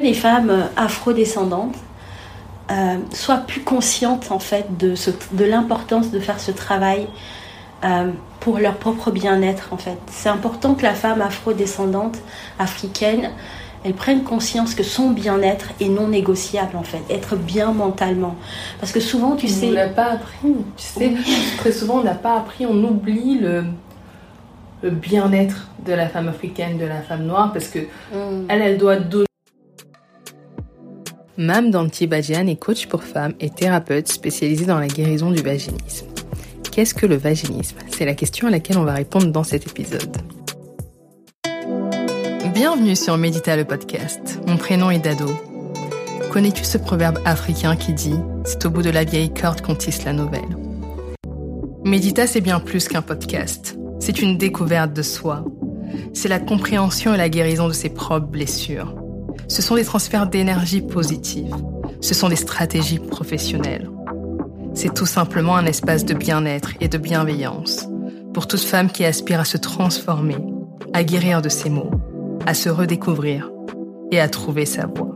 Les femmes afrodescendantes euh, soient plus conscientes en fait de, de l'importance de faire ce travail euh, pour leur propre bien-être en fait. C'est important que la femme afrodescendante africaine elle prenne conscience que son bien-être est non négociable en fait, être bien mentalement. Parce que souvent, tu sais. On l'a pas appris, tu sais, très souvent on n'a pas appris, on oublie le, le bien-être de la femme africaine, de la femme noire, parce que mm. elle, elle doit donner. Mam Danti Badjian est coach pour femmes et thérapeute spécialisée dans la guérison du vaginisme. Qu'est-ce que le vaginisme? C'est la question à laquelle on va répondre dans cet épisode. Bienvenue sur Médita le podcast. Mon prénom est Dado. Connais-tu ce proverbe africain qui dit C'est au bout de la vieille corde qu'on tisse la nouvelle Médita, c'est bien plus qu'un podcast. C'est une découverte de soi. C'est la compréhension et la guérison de ses propres blessures. Ce sont des transferts d'énergie positive. Ce sont des stratégies professionnelles. C'est tout simplement un espace de bien-être et de bienveillance pour toute femme qui aspire à se transformer, à guérir de ses maux à se redécouvrir et à trouver sa voie.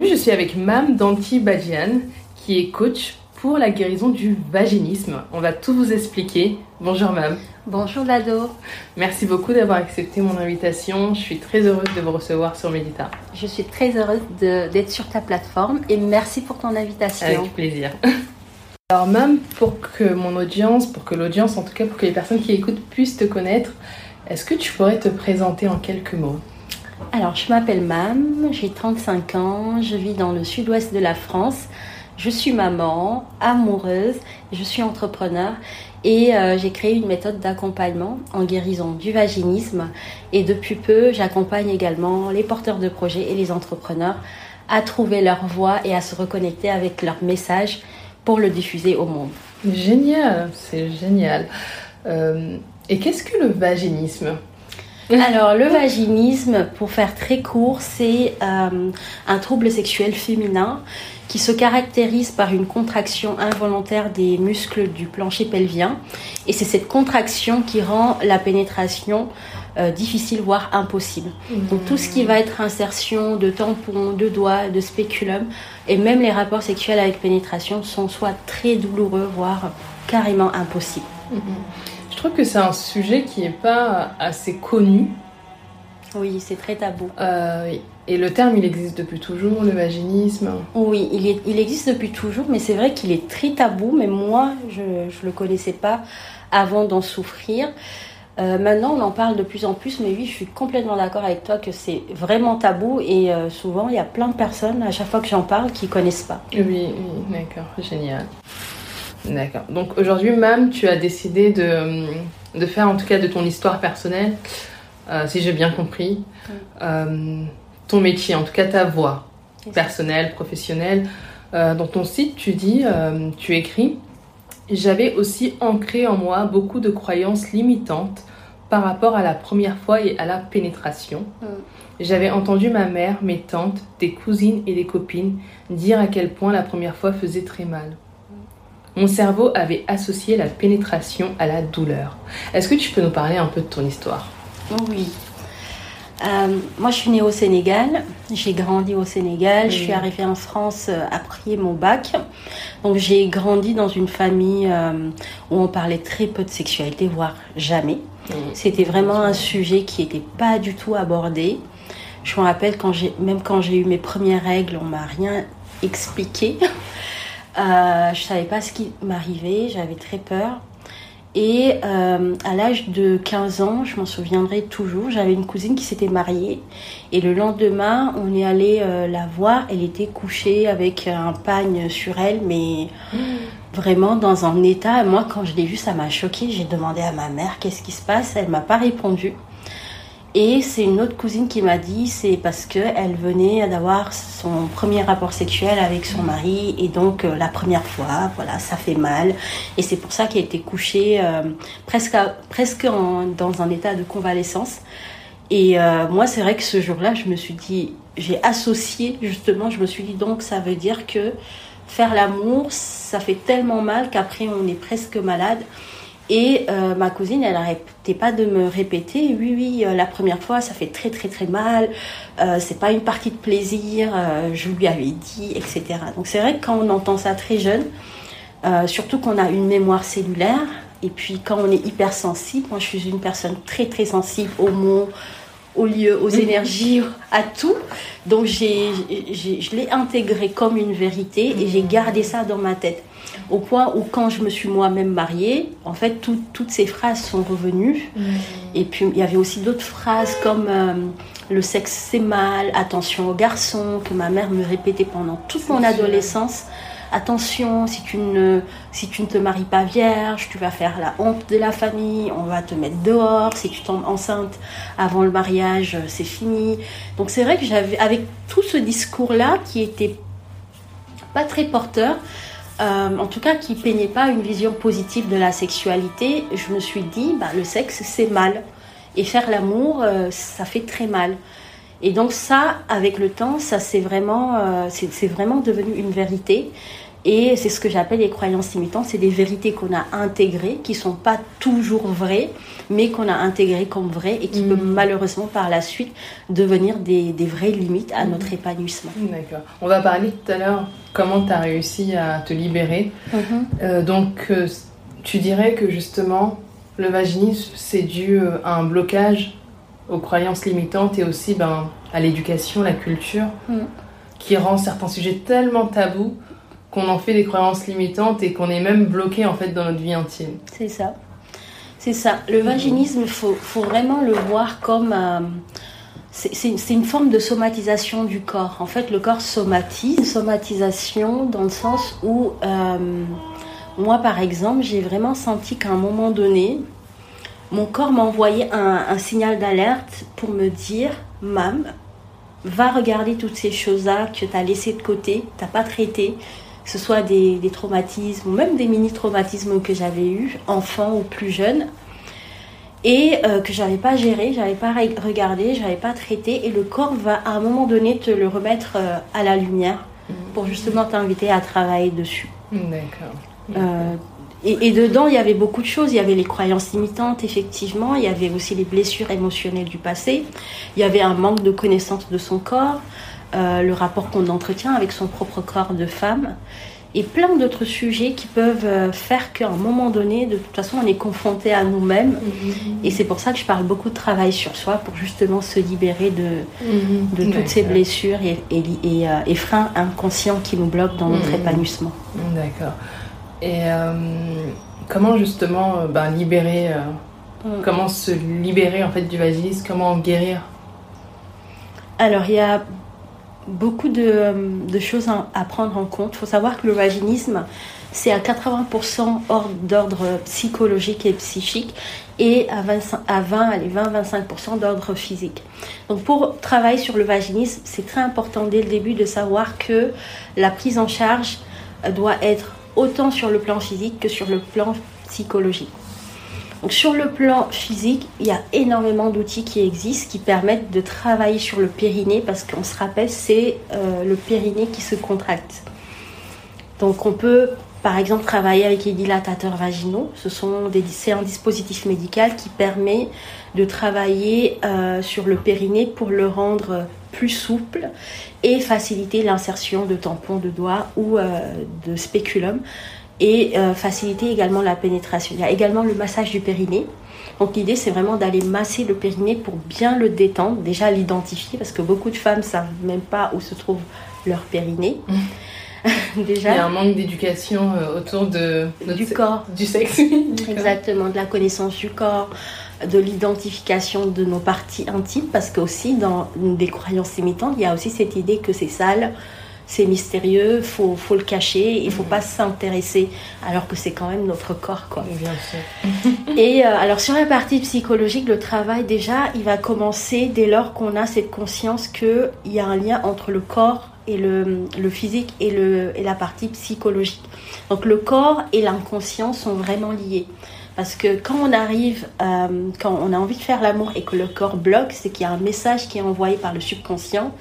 Je suis avec Mam Danti Badjian, qui est coach pour la guérison du vaginisme. On va tout vous expliquer. Bonjour Mam. Bonjour Lado. Merci beaucoup d'avoir accepté mon invitation. Je suis très heureuse de vous recevoir sur Medita. Je suis très heureuse d'être sur ta plateforme et merci pour ton invitation. Avec plaisir. Alors Mam, pour que mon audience, pour que l'audience, en tout cas pour que les personnes qui écoutent puissent te connaître, est-ce que tu pourrais te présenter en quelques mots? Alors, je m'appelle Mam, j'ai 35 ans, je vis dans le sud-ouest de la France. Je suis maman, amoureuse, je suis entrepreneur et euh, j'ai créé une méthode d'accompagnement en guérison du vaginisme. Et depuis peu, j'accompagne également les porteurs de projets et les entrepreneurs à trouver leur voie et à se reconnecter avec leur message pour le diffuser au monde. Génial, c'est génial. Euh, et qu'est-ce que le vaginisme? alors, le vaginisme, pour faire très court, c'est euh, un trouble sexuel féminin qui se caractérise par une contraction involontaire des muscles du plancher pelvien. Et c'est cette contraction qui rend la pénétration euh, difficile, voire impossible. Donc tout ce qui va être insertion de tampons, de doigts, de spéculum, et même les rapports sexuels avec pénétration sont soit très douloureux, voire carrément impossibles. Mhm. Je trouve que c'est un sujet qui n'est pas assez connu. Oui, c'est très tabou. Euh, Et le terme, il existe depuis toujours, le vaginisme Oui, il, est, il existe depuis toujours, mais c'est vrai qu'il est très tabou. Mais moi, je ne le connaissais pas avant d'en souffrir. Euh, maintenant, on en parle de plus en plus, mais oui, je suis complètement d'accord avec toi que c'est vraiment tabou et euh, souvent, il y a plein de personnes, à chaque fois que j'en parle, qui connaissent pas. Oui, oui d'accord, génial. D'accord. Donc aujourd'hui, même, tu as décidé de, de, faire en tout cas de ton histoire personnelle, euh, si j'ai bien compris, euh, ton métier, en tout cas ta voix personnelle, professionnelle. Euh, dans ton site, tu dis, tu écris, j'avais aussi ancré en moi beaucoup de croyances limitantes par rapport à la première fois et à la pénétration. J'avais entendu ma mère, mes tantes, des cousines et des copines dire à quel point la première fois faisait très mal. Mon cerveau avait associé la pénétration à la douleur. Est-ce que tu peux nous parler un peu de ton histoire? Oui. Euh, moi, je suis née au Sénégal. J'ai grandi au Sénégal. Je suis arrivée en France euh, après mon bac. Donc, j'ai grandi dans une famille euh, où on parlait très peu de sexualité, voire jamais. C'était vraiment un sujet qui n'était pas du tout abordé. Je me rappelle quand j'ai, même quand j'ai eu mes premières règles, on m'a rien expliqué. Euh, je savais pas ce qui m'arrivait, j'avais très peur. Et euh, à l'âge de 15 ans, je m'en souviendrai toujours, j'avais une cousine qui s'était mariée. Et le lendemain, on est allé euh, la voir. Elle était couchée avec un pagne sur elle, mais vraiment dans un état. Moi, quand je l'ai vue, ça m'a choquée. J'ai demandé à ma mère qu'est-ce qui se passe. Elle m'a pas répondu. Et c'est une autre cousine qui m'a dit, c'est parce qu'elle venait d'avoir son premier rapport sexuel avec son mari et donc euh, la première fois, voilà, ça fait mal. Et c'est pour ça qu'elle était couchée euh, presque, presque dans un état de convalescence. Et euh, moi, c'est vrai que ce jour-là, je me suis dit, j'ai associé justement, je me suis dit donc ça veut dire que faire l'amour, ça fait tellement mal qu'après on est presque malade. Et euh, ma cousine, elle n'arrêtait pas de me répéter, oui, oui, euh, la première fois, ça fait très, très, très mal, euh, c'est pas une partie de plaisir, je lui avais dit, etc. Donc c'est vrai que quand on entend ça très jeune, surtout qu'on a une mémoire cellulaire, et puis quand on est hypersensible, moi je suis une personne très, très sensible aux mots, aux lieux, aux énergies, à tout. Donc j'ai, je l'ai intégré comme une vérité et j'ai gardé ça dans ma tête. Au point où quand je me suis moi-même mariée, en fait, toutes ces phrases sont revenues. Mm. Et puis il y avait aussi d'autres phrases comme euh, le sexe c'est mal, attention aux garçons, que ma mère me répétait pendant toute mon adolescence attention, si tu, ne, si tu ne te maries pas vierge, tu vas faire la honte de la famille, on va te mettre dehors, si tu tombes enceinte avant le mariage, c'est fini. Donc c'est vrai que j'avais, avec tout ce discours-là qui était pas très porteur, euh, en tout cas qui peignait pas une vision positive de la sexualité, je me suis dit, bah, le sexe c'est mal. Et faire l'amour, euh, ça fait très mal. Et donc ça, avec le temps, ça c'est vraiment, euh, c'est vraiment devenu une vérité. Et c'est ce que j'appelle les croyances limitantes. C'est des vérités qu'on a intégrées, qui sont pas toujours vraies, mais qu'on a intégrées comme vraies et qui mm. peuvent malheureusement par la suite devenir des, des vraies limites à notre mm. épanouissement. D'accord. On va parler tout à l'heure comment tu as réussi à te libérer. Mm-hmm. Euh, donc, euh, tu dirais que justement, le vaginisme, c'est dû euh, à un blocage aux croyances limitantes et aussi ben, à l'éducation, la culture, mm. qui rend certains sujets tellement tabous qu'on en fait des croyances limitantes et qu'on est même bloqué en fait dans notre vie intime. C'est ça. C'est ça. Le vaginisme, il faut, faut, vraiment le voir comme... Euh, c'est une forme de somatisation du corps. En fait, le corps somatise, somatisation dans le sens où, euh, moi par exemple, j'ai vraiment senti qu'à un moment donné, mon corps m'envoyait un, un signal d'alerte pour me dire, Mam, va regarder toutes ces choses-là que tu as laissées de côté, tu n'as pas traité, que ce soit des, traumatismes ou même des mini-traumatismes que j'avais eus, enfant ou plus jeune, et euh, que j'avais pas géré, j'avais pas regardé, j'avais pas traité, et le corps va à un moment donné te le remettre euh, à la lumière pour justement t'inviter à travailler dessus. D'accord. Euh, et, et, dedans, il y avait beaucoup de choses. Il y avait les croyances limitantes, effectivement. Il y avait aussi les blessures émotionnelles du passé. Il y avait un manque de connaissance de son corps. Euh, le rapport qu'on entretient avec son propre corps de femme et plein d'autres sujets qui peuvent euh, faire qu'à un moment donné, de toute façon, on est confronté à nous-mêmes. Mhm. Et c'est pour ça que je parle beaucoup de travail sur soi pour justement se libérer de, mhm. de toutes ces blessures et, et, euh, et, freins inconscients qui nous bloquent dans notre mhm. épanouissement. D'accord. Et comment justement ben, libérer, mm. comment se libérer en fait du vaginisme, comment guérir? Alors, il y a beaucoup de, choses à, prendre en compte. Il faut savoir que le vaginisme, c'est à 80% d'ordre psychologique et psychique et à 20, à 20 20-25% d'ordre physique. Donc pour travailler sur le vaginisme, c'est très important dès le début de savoir que la prise en charge doit être autant sur le plan physique que sur le plan psychologique. Sur le plan physique, il y a énormément d'outils qui existent qui permettent de travailler sur le périnée parce qu'on se rappelle, c'est euh, le périnée qui se contracte. Donc on peut par exemple travailler avec les dilatateurs vaginaux. Ce sont des, c'est un dispositif médical qui permet de travailler euh, sur le périnée pour le rendre plus souple et faciliter l'insertion de tampons de doigts ou euh, de spéculum et euh, faciliter également la pénétration. Il y a également le massage du périnée. Donc l'idée c'est vraiment d'aller masser le périnée pour bien le détendre, déjà l'identifier parce que beaucoup de femmes savent même pas où se trouve leur périnée. déjà. Il y a un manque d'éducation euh, autour de du corps, du sexe. Exactement, de la connaissance du corps, de l'identification de nos parties intimes parce qu'aussi dans des croyances limitantes, il y a aussi cette idée que c'est sale, c'est mystérieux, faut, faut le cacher, il faut mm. pas s'intéresser, alors que c'est quand même notre corps, quoi. Bien sûr. Et euh, alors sur la partie psychologique, le travail déjà, il va commencer dès lors qu'on a cette conscience qu'il y a un lien entre le corps et le, le physique et, le, et la partie psychologique. Donc le corps et l'inconscient sont vraiment liés. Parce que quand on arrive, euh, quand on a envie de faire l'amour et que le corps bloque, c'est qu'il y a un message qui est envoyé par le subconscient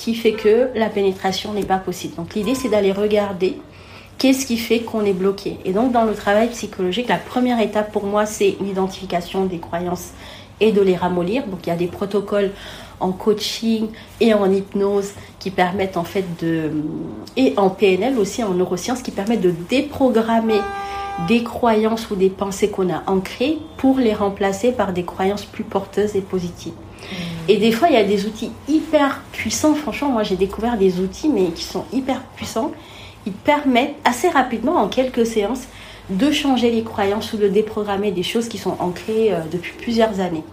qui fait que la pénétration n'est pas possible. Donc l'idée c'est d'aller regarder Qu'est-ce qui fait qu'on est bloqué Et donc, dans le travail psychologique, la première étape pour moi, c'est l'identification des croyances et de les ramollir. Donc, il y a des protocoles en coaching et en hypnose qui permettent en fait de et en PNL aussi en neurosciences qui permettent de déprogrammer des croyances ou des pensées qu'on a ancrées pour les remplacer par des croyances plus porteuses et positives. Et des fois, il y a des outils hyper puissants. Franchement, moi, j'ai découvert des outils, mais qui sont hyper puissants. Ils permettent assez rapidement, en quelques séances, de changer les croyances ou de déprogrammer des choses qui sont ancrées euh, depuis plusieurs années.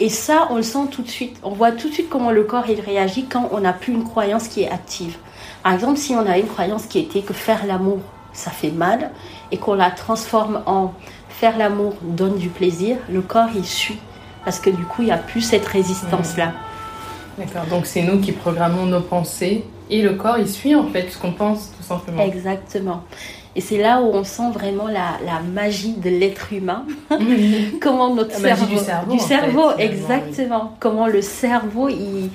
Et ça, on le sent tout de suite. On voit tout de suite comment le corps il réagit quand on n'a plus une croyance qui est active. Par exemple, si on a une croyance qui était que faire l'amour, ça fait mal, et qu'on la transforme en faire l'amour donne du plaisir, le corps il suit parce que du coup, il n'y a plus cette résistance-là. D'accord, donc c'est nous qui programmons nos pensées et le corps, il suit en fait ce qu'on pense tout simplement. Exactement. Et c'est là où on sent vraiment la, la magie de l'être humain. Comment notre la cerveau. Magie du cerveau. Du cerveau, fait, exactement. Comment le cerveau, il,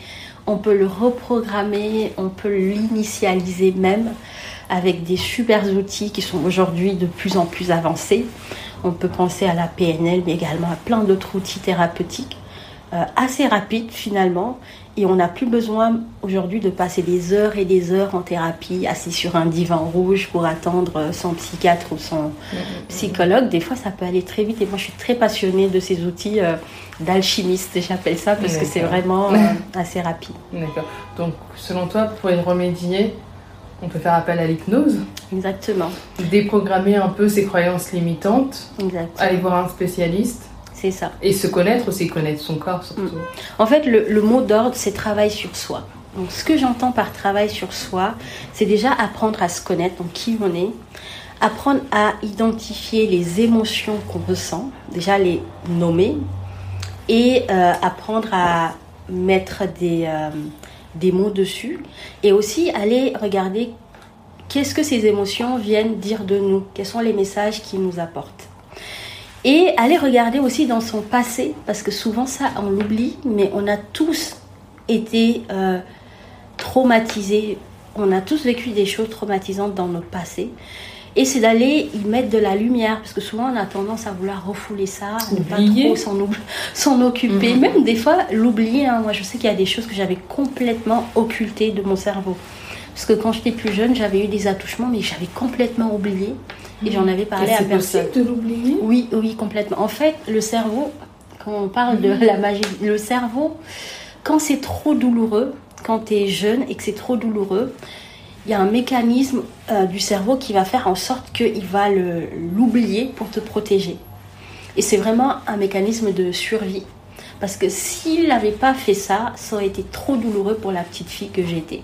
on peut le reprogrammer, on peut l'initialiser même avec des super outils qui sont aujourd'hui de plus en plus avancés. On peut penser à la PNL, mais également à plein d'autres outils thérapeutiques, euh, assez rapides finalement. Et on n'a plus besoin aujourd'hui de passer des heures et des heures en thérapie, assis sur un divan rouge pour attendre son psychiatre ou son psychologue. Des fois, ça peut aller très vite. Et moi, je suis très passionnée de ces outils euh, d'alchimiste, j'appelle ça, parce que c'est vraiment euh, assez rapide. D'accord. Donc selon toi, pour y remédier, on peut faire appel à l'hypnose, Exactement. déprogrammer un peu ses croyances limitantes, Exactement. aller voir un spécialiste C'est ça. et se connaître aussi, connaître son corps surtout. En fait, le, le mot d'ordre, c'est travail sur soi. Donc, ce que j'entends par travail sur soi, c'est déjà apprendre à se connaître, donc qui on est, apprendre à identifier les émotions qu'on ressent, déjà les nommer, et euh, apprendre à mettre des, euh, des mots dessus, et aussi aller regarder qu'est-ce que ces émotions viennent dire de nous, quels sont les messages qu'ils nous apportent. Et aller regarder aussi dans son passé, parce que souvent ça, on l'oublie, mais on a tous été euh, traumatisés, on a tous vécu des choses traumatisantes dans notre passé. Et c'est d'aller y mettre de la lumière, parce que souvent on a tendance à vouloir refouler ça, à ne pas trop s'en occuper, Mhm. même des fois l'oublier. hein. Moi je sais qu'il y a des choses que j'avais complètement occultées de mon cerveau. Parce que quand j'étais plus jeune, j'avais eu des attouchements, mais j'avais complètement oublié. Et j'en avais parlé Et à c'est personne. possible de l'oublier? Oui, oui, complètement. En fait, le cerveau, quand on parle de la magie, le cerveau, quand c'est trop douloureux, quand tu es jeune et que c'est trop douloureux, il y a un mécanisme euh, du cerveau qui va faire en sorte qu'il va l'oublier pour te protéger. Et c'est vraiment un mécanisme de survie. Parce que s'il n'avait pas fait ça, ça aurait été trop douloureux pour la petite fille que j'étais.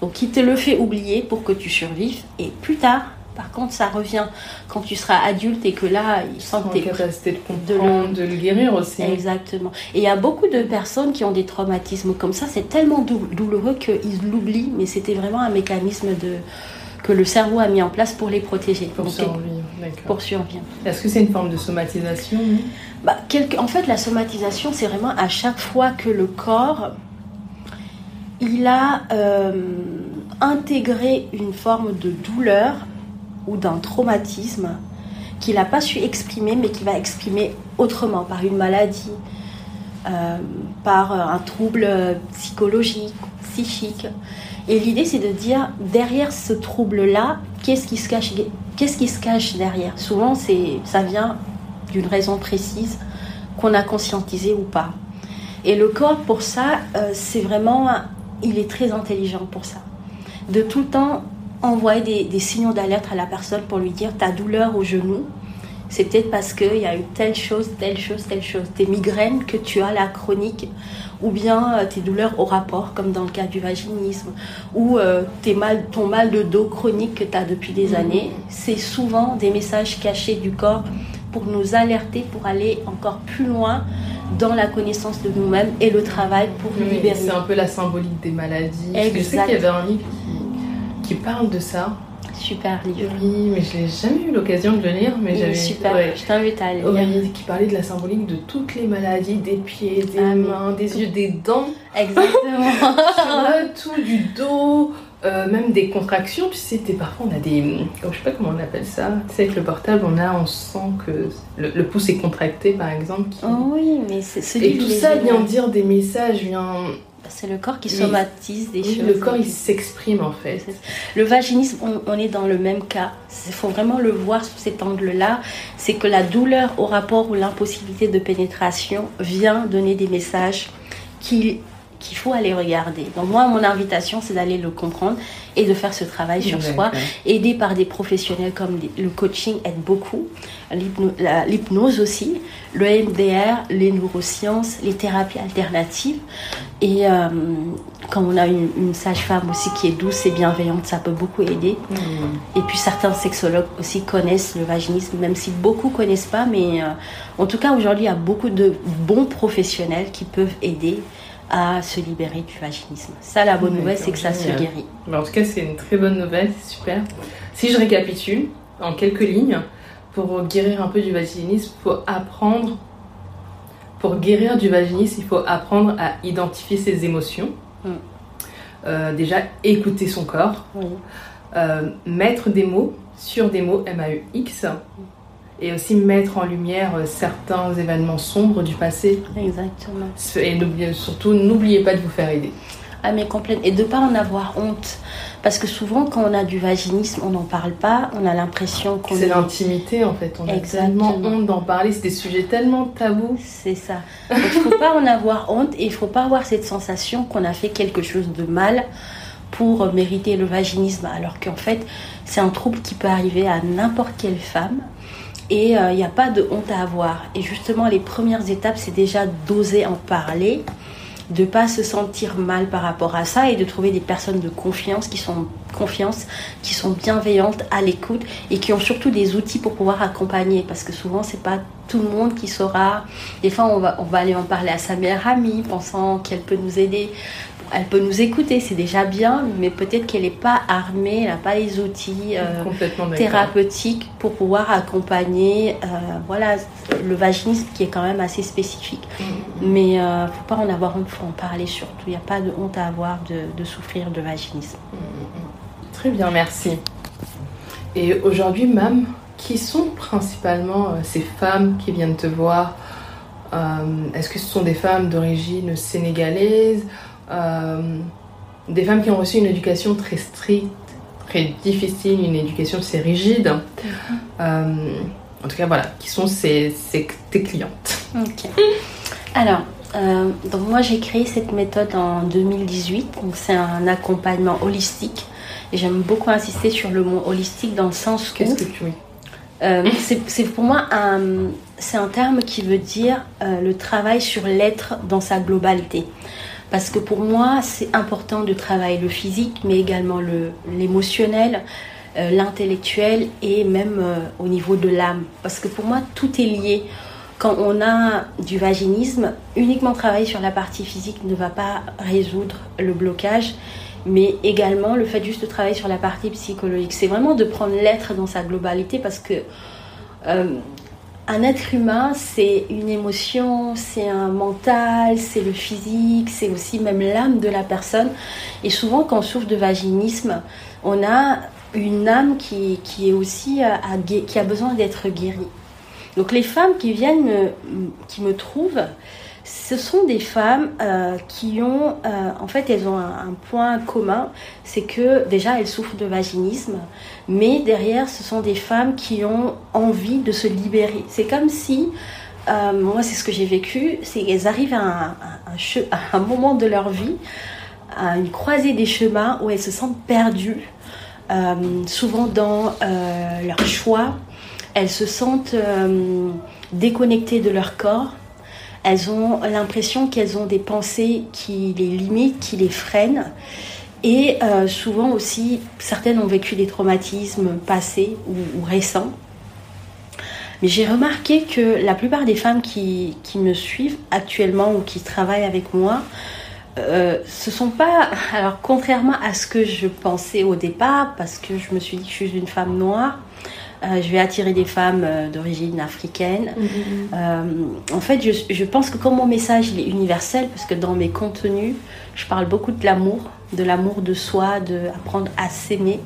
Donc il te le fait oublier pour que tu survives. Et plus tard, par contre, ça revient quand tu seras adulte et que là, il sent en que tu es capacité de de le- comprendre, de le, guérir aussi. Exactement. Et il y a beaucoup de personnes qui ont des traumatismes comme ça. C'est tellement dou- douloureux qu'ils l'oublient, mais c'était vraiment un mécanisme de, que le cerveau a mis en place pour les protéger. Pour Donc, survivre, pour survivre. Est-ce que c'est une forme de somatisation Bah, quelque- En fait, la somatisation, c'est vraiment à chaque fois que le corps, il a euh, intégré une forme de douleur ou d'un traumatisme qu'il n'a pas su exprimer, mais qu'il va exprimer autrement, par une maladie, euh, par un trouble euh, psychologique, psychique. Et l'idée, c'est de dire, derrière ce trouble-là, qu'est-ce qui se cache, qu'est-ce qui se cache derrière? Souvent, c'est, ça vient d'une raison précise qu'on a conscientisé ou pas. Et le corps, pour ça, euh, c'est vraiment, il est très intelligent pour ça. De tout temps envoyer des, des signaux d'alerte à la personne pour lui dire ta douleur au genou, c'est peut-être parce qu'il y a eu telle chose, telle chose, telle chose. Tes migraines que tu as, la chronique, ou bien euh, tes douleurs au rapport, comme dans le cas du vaginisme, ou euh, tes mal, ton mal de dos chronique que tu as depuis des années. C'est souvent des messages cachés du corps pour nous alerter, pour aller encore plus loin dans la connaissance de nous-mêmes et le travail pour nous Oui, libérer. C'est un peu la symbolique des maladies. Que Je sais Exact. qu'il y avait un livre qui, parle de ça. Super livre. Oui, mais je n'ai jamais eu l'occasion de le lire. Mais j'avais super. Je t'invite à lire. Aurélie qui parlait de la symbolique de toutes les maladies, des pieds, des ah, mains, des yeux, des dents. Exactement. tout du dos. Euh, même des contractions, tu sais, parfois on a des. Oh, je sais pas comment on appelle ça. Tu sais, avec le portable, on a, on sent que le, pouce est contracté par exemple. Oh oui, mais c'est Et tout ça vient dire des messages, vient c'est le corps qui somatise des choses. Le corps, il s'exprime en fait. Le vaginisme, on, est dans le même cas. Il faut vraiment le voir sous cet angle-là. C'est que la douleur au rapport ou l'impossibilité de pénétration vient donner des messages qui qu'il faut aller regarder. Donc moi, mon invitation, c'est d'aller le comprendre et de faire ce travail sur soi, aidé par des professionnels comme le coaching aide beaucoup, l'hypnose aussi, le MDR, les neurosciences, les thérapies alternatives. Et euh, quand on a une, sage-femme aussi qui est douce et bienveillante, ça peut beaucoup aider. Mm. Et puis certains sexologues aussi connaissent le vaginisme, même si beaucoup connaissent pas, mais euh, en tout cas aujourd'hui, il y a beaucoup de bons professionnels qui peuvent aider à se libérer du vaginisme. Ça, la bonne nouvelle, c'est que ça se guérit. en tout cas, c'est une très bonne nouvelle, c'est super. Si je récapitule en quelques lignes, pour guérir un peu du vaginisme, il faut apprendre. Pour guérir du vaginisme, il faut apprendre à identifier ses émotions. Mm. Euh, déjà, écouter son corps. Euh, mettre des mots sur des mots M-A-U-X. Et aussi mettre en lumière euh, certains événements sombres du passé. Exactement. Et surtout, n'oubliez pas de vous faire aider. Ah mais complètement. Et de pas en avoir honte. Parce que souvent, quand on a du vaginisme, on n'en parle pas. On a l'impression qu'on... C'est l'intimité, en fait. On Exactement. a tellement honte d'en parler. C'est des sujets tellement tabous. C'est ça. Il ne faut pas en avoir honte. Et il ne faut pas avoir cette sensation qu'on a fait quelque chose de mal pour mériter le vaginisme. Alors qu'en fait, c'est un trouble qui peut arriver à n'importe quelle femme et il euh, n'y a pas de honte à avoir. Et justement, les premières étapes, c'est déjà d'oser en parler, de pas se sentir mal par rapport à ça et de trouver des personnes de confiance qui sont confiance, qui sont bienveillantes, à l'écoute et qui ont surtout des outils pour pouvoir accompagner. Parce que souvent, c'est pas tout le monde qui saura. Des fois, on va, on va aller en parler à sa meilleure amie, pensant qu'elle peut nous aider elle peut nous écouter, c'est déjà bien, mais peut-être qu'elle n'est pas armée, elle n'a pas les outils euh, thérapeutiques pour pouvoir accompagner euh, voilà, le vaginisme qui est quand même assez spécifique. Mm-hmm. Mais il euh, ne faut pas en avoir honte, il faut en parler surtout. Il n'y a pas de honte à avoir de, souffrir de vaginisme. Mm-hmm. Très bien, merci. Et aujourd'hui, Mam, qui sont principalement ces femmes qui viennent te voir? Est-ce que ce sont des femmes d'origine sénégalaise des femmes qui ont reçu une éducation très stricte, très difficile, une éducation assez rigide. Mhm. Euh, en tout cas, voilà, qui sont ces, tes clientes. Ok. Alors, euh, donc moi j'ai créé cette méthode en 2018. Donc c'est un accompagnement holistique. Et j'aime beaucoup insister sur le mot holistique dans le sens que. Qu'est-ce que tu euh, c'est pour moi un, c'est un terme qui veut dire le travail sur l'être dans sa globalité. Parce que pour moi, c'est important de travailler le physique, mais également l'émotionnel, euh, l'intellectuel et même euh, au niveau de l'âme. Parce que pour moi, tout est lié. Quand on a du vaginisme, uniquement travailler sur la partie physique ne va pas résoudre le blocage, mais également le fait juste de travailler sur la partie psychologique. C'est vraiment de prendre l'être dans sa globalité parce que euh, un être humain, c'est une émotion, c'est un mental, c'est le physique, c'est aussi même l'âme de la personne. Et souvent, quand on souffre de vaginisme, on a une âme qui, est aussi à, qui a besoin d'être guérie. Donc les femmes qui viennent qui me trouvent, ce sont des femmes euh, qui ont, euh, en fait, elles ont un, point commun, c'est que déjà elles souffrent de vaginisme, mais derrière, ce sont des femmes qui ont envie de se libérer. C'est comme si, euh, moi, c'est ce que j'ai vécu, c'est qu'elles arrivent à un, à un, moment de leur vie, à une croisée des chemins où elles se sentent perdues, souvent dans leur choix, elles se sentent déconnectées de leur corps elles ont l'impression qu'elles ont des pensées qui les limitent, qui les freinent. Et euh, souvent aussi, certaines ont vécu des traumatismes passés ou, récents. Mais j'ai remarqué que la plupart des femmes qui, me suivent actuellement ou qui travaillent avec moi euh, ce sont pas. Alors, contrairement à ce que je pensais au départ, parce que je me suis dit que je suis une femme noire, euh, je vais attirer des femmes euh, d'origine africaine. Mm-hmm. en fait, je, je, pense que comme mon message il est universel, parce que dans mes contenus, je parle beaucoup de l'amour, de l'amour de soi, de apprendre à s'aimer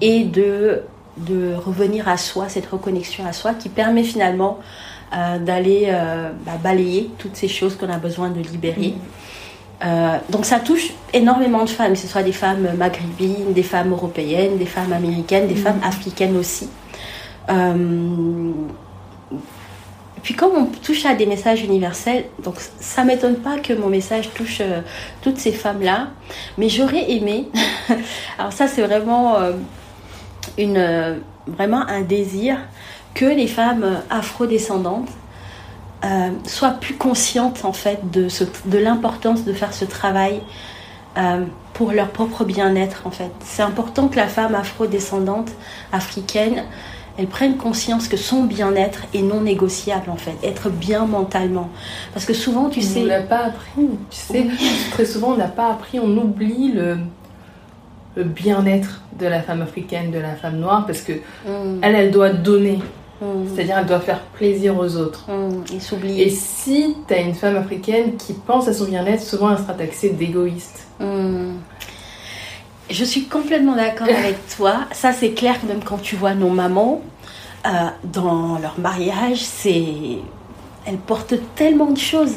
et de, de revenir à soi, cette reconnexion à soi qui permet finalement d'aller bah, balayer toutes ces choses qu'on a besoin de libérer. Euh, donc ça touche énormément de femmes, que ce soit des femmes maghrébines, des femmes européennes, des femmes américaines, des femmes africaines aussi. Euh, puis comme on touche à des messages universels, donc ça m'étonne pas que mon message touche euh, toutes ces femmes-là, mais j'aurais aimé, alors ça c'est vraiment, une, vraiment un désir, que les femmes afrodescendantes euh, soient plus conscientes en fait de, ce, de l'importance de faire ce travail euh, pour leur propre bien-être en fait. C'est important que la femme afro-descendante africaine elle prenne conscience que son bien-être est non négociable en fait, être bien mentalement. Parce que souvent, tu sais. On l'a pas appris, tu sais. Très souvent, on n'a pas appris, on oublie le, le bien-être de la femme africaine, de la femme noire, parce que Mm. elle, elle doit donner. Mm. C'est-à-dire, elle doit faire plaisir aux autres. Mm. Et s'oublier. Et si tu as une femme africaine qui pense à son bien-être, souvent elle sera taxée d'égoïste. Hmm. Je suis complètement d'accord avec toi. Ça, c'est clair que même quand tu vois nos mamans euh, dans leur mariage, c'est elles portent tellement de choses,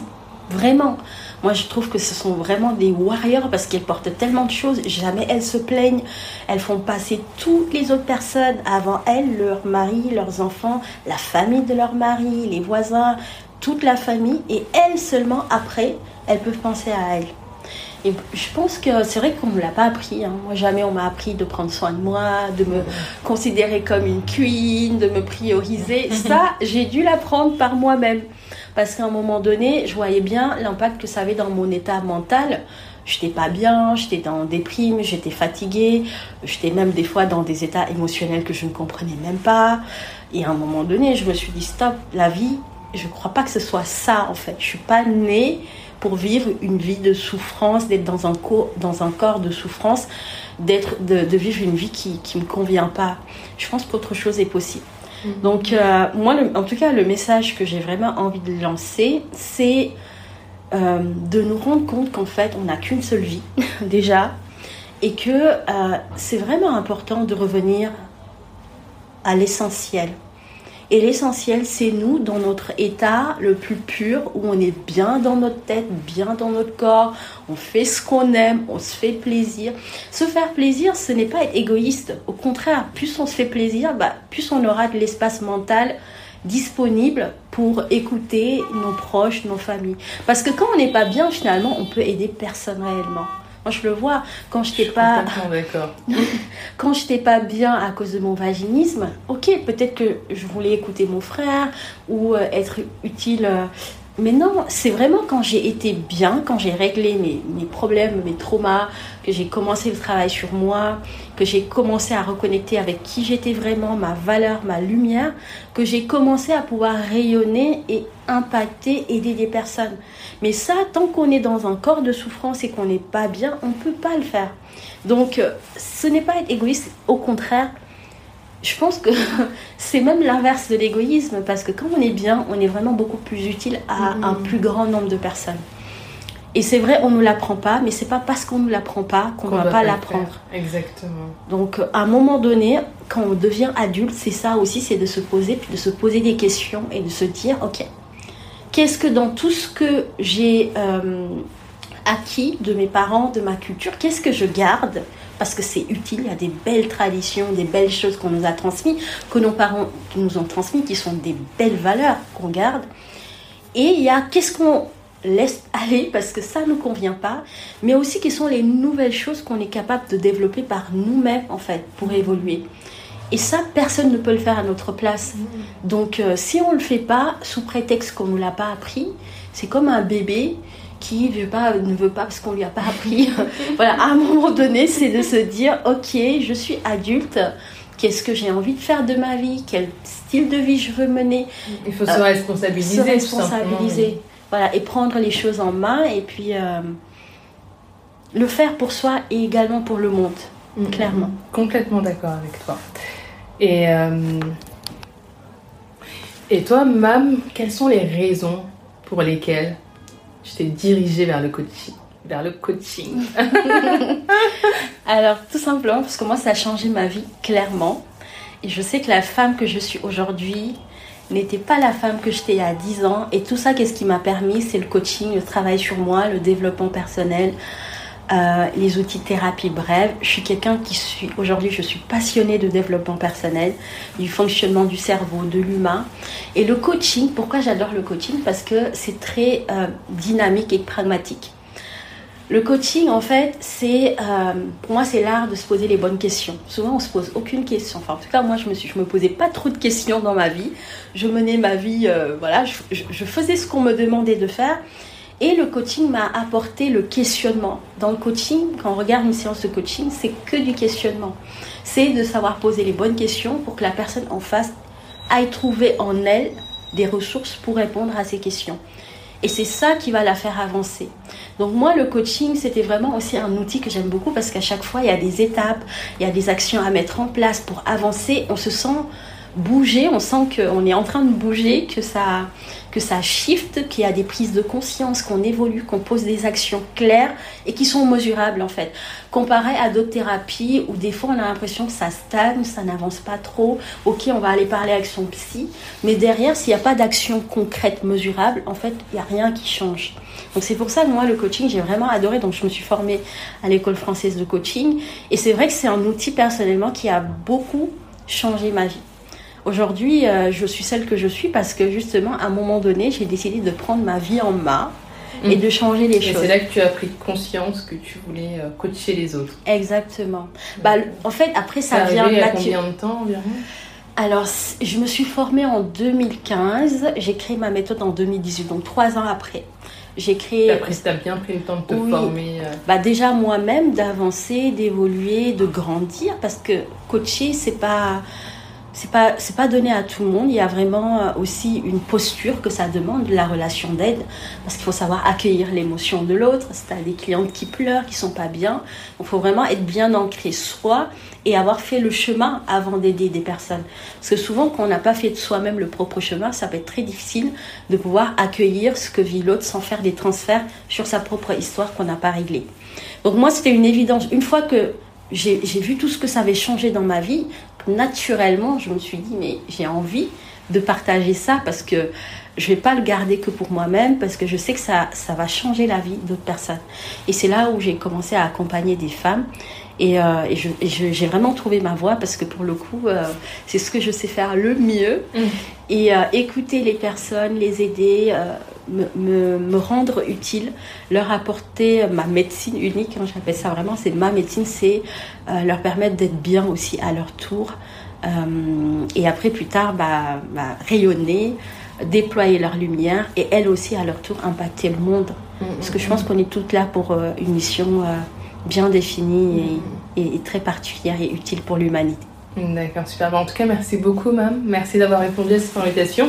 vraiment. Moi, je trouve que ce sont vraiment des warriors parce qu'elles portent tellement de choses. Jamais elles se plaignent. Elles font passer toutes les autres personnes avant elles, leur mari, leurs enfants, la famille de leur mari, les voisins, toute la famille. Et elles seulement après, elles peuvent penser à elles. Et je pense que c'est vrai qu'on ne me l'a pas appris. hein. Moi, jamais on m'a appris de prendre soin de moi, de me considérer comme une queen, de me prioriser. Ça, j'ai dû l'apprendre par moi-même. Parce qu'à un moment donné, je voyais bien l'impact que ça avait dans mon état mental. J'étais pas bien, j'étais en déprime, j'étais fatiguée, j'étais même des fois dans des états émotionnels que je ne comprenais même pas. Et à un moment donné, je me suis dit stop, la vie, je crois pas que ce soit ça en fait. Je suis pas née pour vivre une vie de souffrance, d'être dans un, co- dans un corps de souffrance, d'être, de, de vivre une vie qui ne me convient pas. Je pense qu'autre chose est possible. Donc, euh, moi, en tout cas, le message que j'ai vraiment envie de lancer, c'est euh, de nous rendre compte qu'en fait, on n'a qu'une seule vie, déjà, et que euh, c'est vraiment important de revenir à l'essentiel. Et l'essentiel, c'est nous dans notre état le plus pur, où on est bien dans notre tête, bien dans notre corps, on fait ce qu'on aime, on se fait plaisir. Se faire plaisir, ce n'est pas être égoïste. Au contraire, plus on se fait plaisir, bah, plus on aura de l'espace mental disponible pour écouter nos proches, nos familles. Parce que quand on n'est pas bien, finalement, on peut aider personne réellement. Moi, je le vois. Quand je n'étais pas, quand j'étais pas bien à cause de mon vaginisme, ok, peut-être que je voulais écouter mon frère ou euh, être utile. euh, mais non, c'est vraiment quand j'ai été bien, quand j'ai réglé mes, mes problèmes, mes traumas, que j'ai commencé le travail sur moi, que j'ai commencé à reconnecter avec qui j'étais vraiment, ma valeur, ma lumière, que j'ai commencé à pouvoir rayonner et impacter, aider des personnes. Mais ça, tant qu'on est dans un corps de souffrance et qu'on n'est pas bien, on ne peut pas le faire. Donc, euh, ce n'est pas être égoïste, au contraire, je pense que c'est même l'inverse de l'égoïsme, parce que quand on est bien, on est vraiment beaucoup plus utile à Mhm. un plus grand nombre de personnes. Et c'est vrai, on ne nous l'apprend pas, mais c'est pas parce qu'on ne nous l'apprend pas qu'on ne va pas l'apprendre. Exactement. Donc, à un moment donné, quand on devient adulte, c'est ça aussi, c'est de se poser, puis de se poser des questions et de se dire, ok, qu'est-ce que dans tout ce que j'ai euh, acquis de mes parents, de ma culture, qu'est-ce que je garde? Parce que c'est utile, il y a des belles traditions, des belles choses qu'on nous a transmises, que nos parents nous ont transmises, qui sont des belles valeurs qu'on garde. Et il y a qu'est-ce qu'on laisse aller parce que ça ne nous convient pas, mais aussi quelles sont les nouvelles choses qu'on est capable de développer par nous-mêmes en fait pour évoluer. Et ça, personne ne peut le faire à notre place. Donc euh, si on ne le fait pas sous prétexte qu'on ne nous l'a pas appris, c'est comme un bébé qui veut pas, ne veut pas parce qu'on lui a pas appris. voilà, à un moment donné, c'est de se dire, ok, je suis adulte, qu'est-ce que j'ai envie de faire de ma vie, quel style de vie je veux mener, Il faut se Euh, responsabiliser. se responsabiliser, voilà, et prendre les choses en main et puis euh, le faire pour soi et également pour le monde, Mm, clairement. mm, Complètement d'accord avec toi. Et, euh, et toi, Mam, quelles sont les raisons pour lesquelles je t'ai dirigée vers le coaching vers le coaching. Alors, tout simplement parce que moi, ça a changé ma vie, clairement. Et je sais que la femme que je suis aujourd'hui n'était pas la femme que j'étais il y a 10 ans. Et tout ça, qu'est-ce qui m'a permis? C'est le coaching, le travail sur moi, le développement personnel, euh, les outils de thérapie brève. Je suis quelqu'un qui suis, aujourd'hui, je suis passionnée de développement personnel, du fonctionnement du cerveau, de l'humain. Et le coaching, pourquoi j'adore le coaching? Parce que c'est très euh, dynamique et pragmatique. Le coaching, en fait, c'est euh, pour moi, c'est l'art de se poser les bonnes questions. Souvent, on se pose aucune question. Enfin, en tout cas, moi, je me suis, je me posais pas trop de questions dans ma vie. Je menais ma vie, voilà, je faisais ce qu'on me demandait de faire. Et le coaching m'a apporté le questionnement. Dans le coaching, quand on regarde une séance de coaching, c'est que du questionnement. C'est de savoir poser les bonnes questions pour que la personne en face aille trouver en elle des ressources pour répondre à ces questions. Et c'est ça qui va la faire avancer. Donc moi, le coaching, c'était vraiment aussi un outil que j'aime beaucoup parce qu'à chaque fois, il y a des étapes, il y a des actions à mettre en place pour avancer. On se sent bouger, on sent qu'on est en train de bouger, que ça, que ça shift, qu'il y a des prises de conscience, qu'on évolue, qu'on pose des actions claires et qui sont mesurables en fait. Comparé à d'autres thérapies où des fois on a l'impression que ça stagne, ça n'avance pas trop, ok on va aller parler avec son psy, mais derrière s'il n'y a pas d'action concrète, mesurable, en fait il n'y a rien qui change. Donc c'est pour ça que moi le coaching j'ai vraiment adoré, donc je me suis formée à l'école française de coaching et c'est vrai que c'est un outil personnellement qui a beaucoup changé ma vie. Aujourd'hui, euh, je suis celle que je suis parce que justement, à un moment donné, j'ai décidé de prendre ma vie en main et Mm. de changer les Et choses. c'est là que tu as pris conscience que tu voulais euh, coacher les autres. Exactement. Bah, en fait, après, ça vient naturellement. combien de temps environ? Alors, je me suis formée en 2015. J'ai créé ma méthode en 2018, donc trois ans après. J'ai créé. Après, tu as bien pris le temps de te Oui. former. euh, bah déjà moi-même d'avancer, d'évoluer, de grandir parce que coacher c'est pas c'est pas c'est pas donné à tout le monde, il y a vraiment euh, aussi une posture que ça demande la relation d'aide parce qu'il faut savoir accueillir l'émotion de l'autre, tu as des clientes qui pleurent, qui sont pas bien, il faut vraiment être bien ancré soi et avoir fait le chemin avant d'aider des personnes. Parce que souvent quand on n'a pas fait de soi-même le propre chemin, ça peut être très difficile de pouvoir accueillir ce que vit l'autre sans faire des transferts sur sa propre histoire qu'on n'a pas réglée. Donc moi, c'était une évidence. Une fois que j'ai vu tout ce que ça avait changé dans ma vie, naturellement, je me suis dit, mais j'ai envie de partager ça parce que je vais pas le garder que pour moi-même, parce que je sais que ça, ça va changer la vie d'autres personnes. Et c'est là où j'ai commencé à accompagner des femmes. Et, euh, et je- et je- j'ai vraiment trouvé ma voie parce que pour le coup, euh, c'est ce que je sais faire le mieux. Mm. Et euh, écouter les personnes, les aider, me, me, me rendre utile, leur apporter ma médecine unique, hein, j'appelle ça vraiment, c'est ma médecine, c'est euh, leur permettre d'être bien aussi à leur tour. Euh, et après, plus tard, bah, bah, rayonner, déployer leur lumière et elles aussi, à leur tour, impacter le monde. Parce que je pense qu'on est toutes là pour euh, une mission bien définie et, et- et très particulière et utile pour l'humanité. D'accord, super. En tout cas, merci beaucoup, Mam. Merci d'avoir répondu à cette invitation.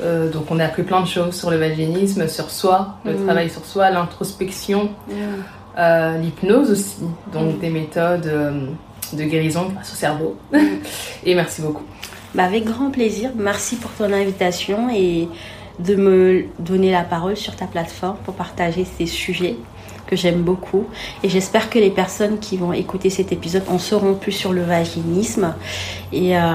Euh, donc, on a appris plein de choses sur le vaginisme, sur soi, le Mhm. travail sur soi, l'introspection, euh, l'hypnose aussi, donc Mhm. des méthodes euh, de guérison grâce au cerveau. Et merci beaucoup. Bah, avec grand plaisir. Merci pour ton invitation et de me donner la parole sur ta plateforme pour partager ces sujets que j'aime beaucoup. Et j'espère que les personnes qui vont écouter cet épisode en sauront plus sur le vaginisme. Et, euh,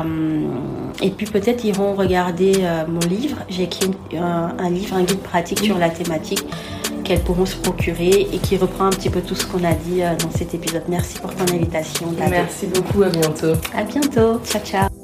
et puis peut-être iront regarder euh, mon livre. J'ai écrit un, un livre, un guide pratique sur la thématique qu'elles pourront se procurer et qui reprend un petit peu tout ce qu'on a dit euh, dans cet épisode. Merci pour ton invitation. Merci beaucoup, à bientôt. À bientôt. Ciao, ciao.